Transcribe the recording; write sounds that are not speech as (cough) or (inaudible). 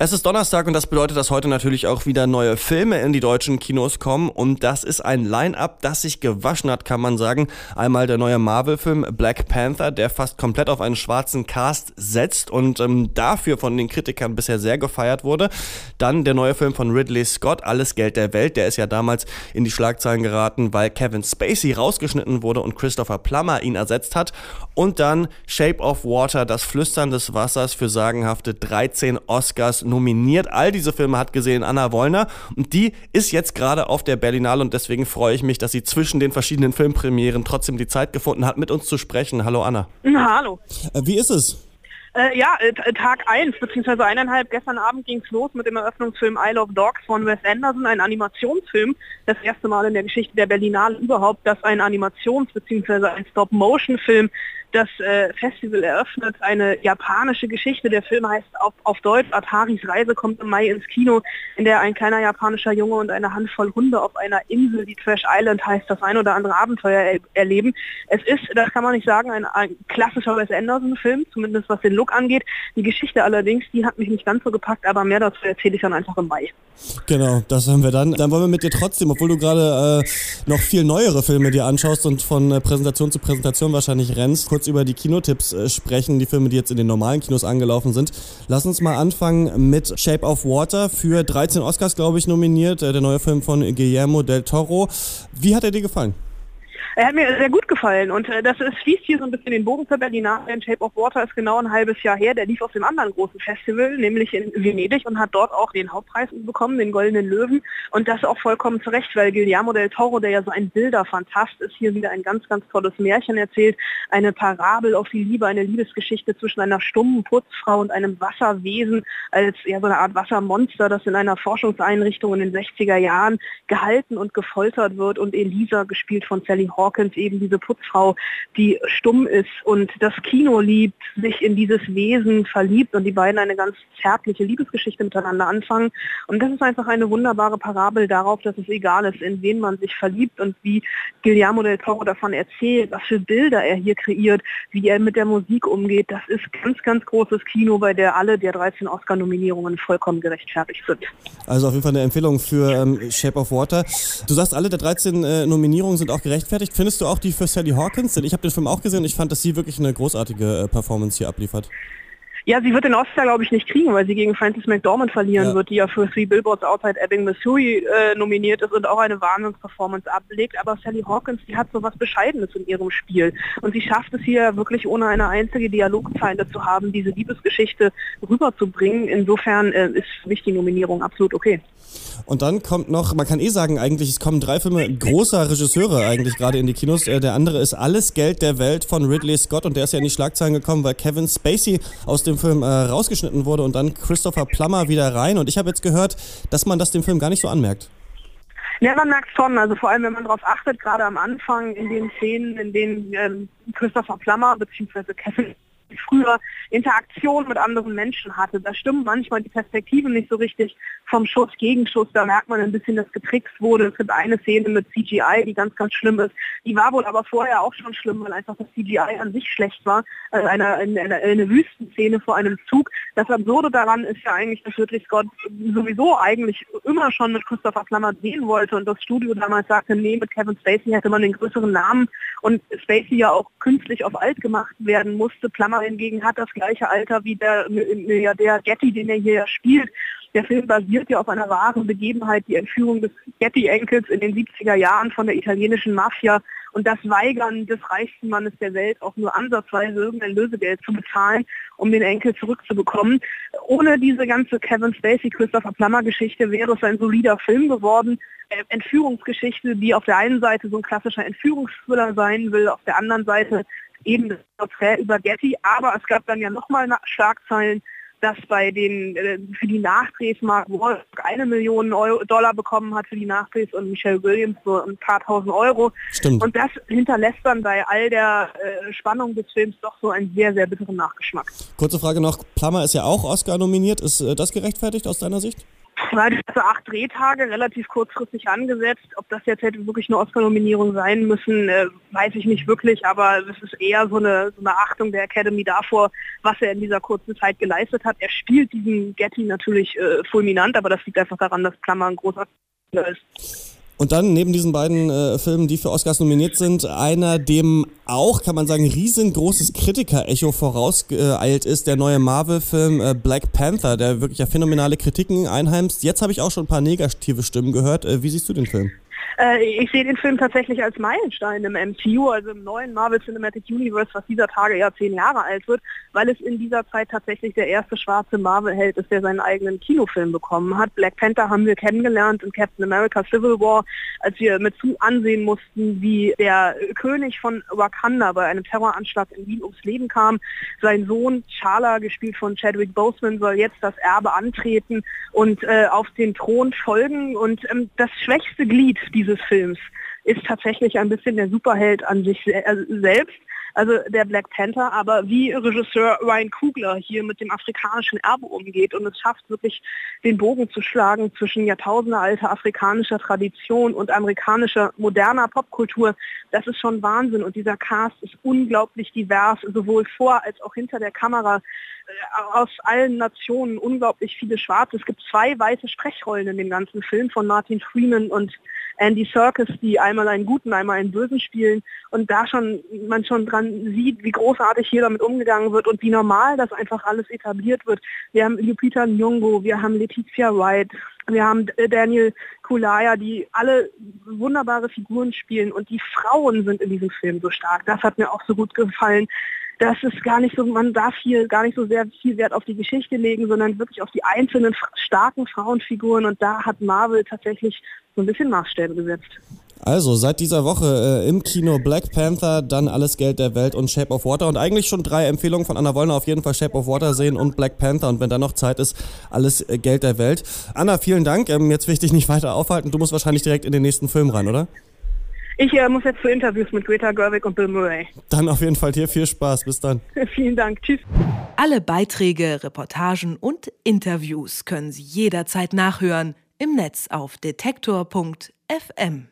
Es ist Donnerstag und das bedeutet, dass heute natürlich auch wieder neue Filme in die deutschen Kinos kommen und das ist ein Line-up, das sich gewaschen hat, kann man sagen. Einmal der neue Marvel-Film Black Panther, der fast komplett auf einen schwarzen Cast setzt und ähm, dafür von den Kritikern bisher sehr gefeiert wurde. Dann der neue Film von Ridley Scott, Alles Geld der Welt, der ist ja damals in die Schlagzeilen geraten, weil Kevin Spacey rausgeschnitten wurde und Christopher Plummer ihn ersetzt hat. Und dann Shape of Water, das Flüstern des Wassers für sagenhafte 13 Oscars nominiert. All diese Filme hat gesehen Anna Wollner und die ist jetzt gerade auf der Berlinale und deswegen freue ich mich, dass sie zwischen den verschiedenen Filmpremieren trotzdem die Zeit gefunden hat, mit uns zu sprechen. Hallo Anna. hallo. Äh, wie ist es? Äh, ja, äh, Tag 1 beziehungsweise eineinhalb. Gestern Abend ging es los mit dem Eröffnungsfilm Isle of Dogs von Wes Anderson, ein Animationsfilm. Das erste Mal in der Geschichte der Berlinale überhaupt, dass ein Animations- beziehungsweise ein Stop-Motion-Film das äh, Festival eröffnet. Eine japanische Geschichte. Der Film heißt auf, auf Deutsch Ataris Reise kommt im Mai ins Kino, in der ein kleiner japanischer Junge und eine Handvoll Hunde auf einer Insel, die Trash Island heißt, das ein oder andere Abenteuer er erleben. Es ist, das kann man nicht sagen, ein, ein klassischer Wes Anderson-Film, zumindest was den Look angeht. Die Geschichte allerdings, die hat mich nicht ganz so gepackt, aber mehr dazu erzähle ich dann einfach im Mai. Genau, das haben wir dann. Dann wollen wir mit dir trotzdem, obwohl du gerade äh, noch viel neuere Filme dir anschaust und von äh, Präsentation zu Präsentation wahrscheinlich rennst, kurz über die Kinotipps äh, sprechen, die Filme, die jetzt in den normalen Kinos angelaufen sind. Lass uns mal anfangen mit Shape of Water für 13 Oscars, glaube ich, nominiert. Äh, der neue Film von Guillermo del Toro. Wie hat er dir gefallen? Er hat mir sehr gut gefallen und äh, das ist, schließt hier so ein bisschen den Bogen zur Berlinale. In Shape of Water ist genau ein halbes Jahr her. Der lief auf dem anderen großen Festival, nämlich in Venedig und hat dort auch den Hauptpreis bekommen, den Goldenen Löwen. Und das auch vollkommen zu Recht, weil Guillermo del Toro, der ja so ein Bilderfantast ist, hier wieder ein ganz, ganz tolles Märchen erzählt. Eine Parabel auf die Liebe, eine Liebesgeschichte zwischen einer stummen Putzfrau und einem Wasserwesen als ja, so eine Art Wassermonster, das in einer Forschungseinrichtung in den 60er Jahren gehalten und gefoltert wird und Elisa, gespielt von Sally Hall, Hawkins eben diese Putzfrau, die stumm ist und das Kino liebt, sich in dieses Wesen verliebt und die beiden eine ganz zärtliche Liebesgeschichte miteinander anfangen. Und das ist einfach eine wunderbare Parabel darauf, dass es egal ist, in wen man sich verliebt und wie Guillermo del Toro davon erzählt, was für Bilder er hier kreiert, wie er mit der Musik umgeht. Das ist ganz, ganz großes Kino, bei der alle der 13 Oscar-Nominierungen vollkommen gerechtfertigt sind. Also auf jeden Fall eine Empfehlung für ähm, Shape of Water. Du sagst, alle der 13 äh, Nominierungen sind auch gerechtfertigt. Findest du auch die für Sally Hawkins? Denn ich habe den Film auch gesehen und ich fand, dass sie wirklich eine großartige äh, Performance hier abliefert. Ja, sie wird den Oscar, glaube ich, nicht kriegen, weil sie gegen Frances McDormand verlieren ja. wird, die ja für Three Billboards Outside Ebbing, Missouri äh, nominiert ist und auch eine Wahnsinnsperformance ablegt. Aber Sally Hawkins, die hat so was Bescheidenes in ihrem Spiel. Und sie schafft es hier wirklich ohne eine einzige Dialogzeile zu haben, diese Liebesgeschichte rüberzubringen. Insofern äh, ist für mich die Nominierung absolut okay. Und dann kommt noch, man kann eh sagen, eigentlich, es kommen drei Filme großer Regisseure eigentlich gerade in die Kinos. Äh, der andere ist Alles Geld der Welt von Ridley Scott und der ist ja in die Schlagzeilen gekommen, weil Kevin Spacey aus dem Film äh, rausgeschnitten wurde und dann Christopher Plummer wieder rein. Und ich habe jetzt gehört, dass man das dem Film gar nicht so anmerkt. Ja, man merkt schon, also vor allem wenn man darauf achtet, gerade am Anfang in den Szenen, in denen ähm, Christopher Plummer bzw. Kevin früher Interaktion mit anderen Menschen hatte. Da stimmen manchmal die Perspektiven nicht so richtig vom Schuss Gegenschuss. Da merkt man ein bisschen, dass getrickst wurde. Es gibt eine Szene mit CGI, die ganz, ganz schlimm ist. Die war wohl aber vorher auch schon schlimm, weil einfach das CGI an sich schlecht war. Also eine, eine, eine Wüstenszene vor einem Zug. Das Absurde daran ist ja eigentlich, dass Ridley Scott sowieso eigentlich immer schon mit Christopher Plummer sehen wollte und das Studio damals sagte, nee, mit Kevin Spacey hätte man den größeren Namen und Spacey ja auch künstlich auf alt gemacht werden musste. Plummer hingegen hat das gleiche Alter wie der Milliardär Getty, den er hier spielt. Der Film basiert ja auf einer wahren Begebenheit, die Entführung des Getty-Enkels in den 70er Jahren von der italienischen Mafia und das Weigern des reichsten Mannes der Welt, auch nur ansatzweise irgendein Lösegeld zu bezahlen, um den Enkel zurückzubekommen. Ohne diese ganze Kevin Spacey, Christopher Plummer Geschichte wäre es ein solider Film geworden. Äh, Entführungsgeschichte, die auf der einen Seite so ein klassischer Entführungsthriller sein will, auf der anderen Seite eben das Porträt über Getty, aber es gab dann ja nochmal Schlagzeilen, dass bei den äh, für die Nachdrehs Mark Wahlberg eine Million Euro, Dollar bekommen hat für die Nachdrehs und Michelle Williams so ein paar tausend Euro. Stimmt. Und das hinterlässt dann bei all der äh, Spannung des Films doch so einen sehr, sehr bitteren Nachgeschmack. Kurze Frage noch, Plummer ist ja auch Oscar nominiert. Ist äh, das gerechtfertigt aus deiner Sicht? Also acht Drehtage, relativ kurzfristig angesetzt. Ob das jetzt hätte wirklich eine Oscar-Nominierung sein müssen, äh, weiß ich nicht wirklich, aber es ist eher so eine, so eine Achtung der Academy davor, was er in dieser kurzen Zeit geleistet hat. Er spielt diesen Getty natürlich äh, fulminant, aber das liegt einfach daran, dass Klammer ein großer ist. Und dann neben diesen beiden äh, Filmen, die für Oscars nominiert sind, einer, dem auch, kann man sagen, riesengroßes Kritiker-Echo vorausgeeilt ist, der neue Marvel-Film äh, Black Panther, der wirklich ja phänomenale Kritiken einheimst. Jetzt habe ich auch schon ein paar negative Stimmen gehört. Äh, wie siehst du den Film? Äh, ich sehe den Film tatsächlich als Meilenstein im MCU, also im neuen Marvel Cinematic Universe, was dieser Tage ja zehn Jahre alt wird, weil es in dieser Zeit tatsächlich der erste schwarze Marvel-Held ist, der seinen eigenen Kinofilm bekommen hat. Black Panther haben wir kennengelernt in Captain America Civil War, als wir mit zu ansehen mussten, wie der König von Wakanda bei einem Terroranschlag in Wien ums Leben kam. Sein Sohn Charla, gespielt von Chadwick Boseman, soll jetzt das Erbe antreten und äh, auf den Thron folgen. Und ähm, das schwächste Glied dieses Films ist tatsächlich ein bisschen der Superheld an sich äh, selbst, also der Black Panther, aber wie Regisseur Ryan Kugler hier mit dem afrikanischen Erbe umgeht und es schafft wirklich den Bogen zu schlagen zwischen jahrtausendealter afrikanischer Tradition und amerikanischer moderner Popkultur, das ist schon Wahnsinn. Und dieser Cast ist unglaublich divers, sowohl vor als auch hinter der Kamera. Äh, aus allen Nationen unglaublich viele Schwarze. Es gibt zwei weiße Sprechrollen in dem ganzen Film von Martin Freeman und Andy Serkis, die einmal einen guten, einmal einen bösen spielen. Und da schon man schon dran sieht, wie großartig hier damit umgegangen wird und wie normal das einfach alles etabliert wird. Wir haben Lupita Nyong'o, wir haben Letizia Wright, wir haben Daniel Kulaya, die alle wunderbare Figuren spielen und die Frauen sind in diesem Film so stark. Das hat mir auch so gut gefallen das ist gar nicht so, man darf hier gar nicht so sehr viel Wert auf die Geschichte legen, sondern wirklich auf die einzelnen starken Frauenfiguren und da hat Marvel tatsächlich so ein bisschen Maßstäbe gesetzt. Also seit dieser Woche äh, im Kino Black Panther, dann Alles Geld der Welt und Shape of Water und eigentlich schon drei Empfehlungen von Anna Wollner auf jeden Fall Shape of Water sehen und Black Panther und wenn da noch Zeit ist, Alles äh, Geld der Welt. Anna, vielen Dank. Ähm, jetzt will ich dich nicht (laughs) weiter aufhalten. Du musst wahrscheinlich direkt in den nächsten Film rein, oder? Ich äh, muss jetzt zu Interviews mit Greta Gerwig und Bill Murray. Dann auf jeden Fall dir viel Spaß. Bis dann. (laughs) Vielen Dank. Tschüss. Alle Beiträge, Reportagen und Interviews können Sie jederzeit nachhören im Netz auf detektor.fm.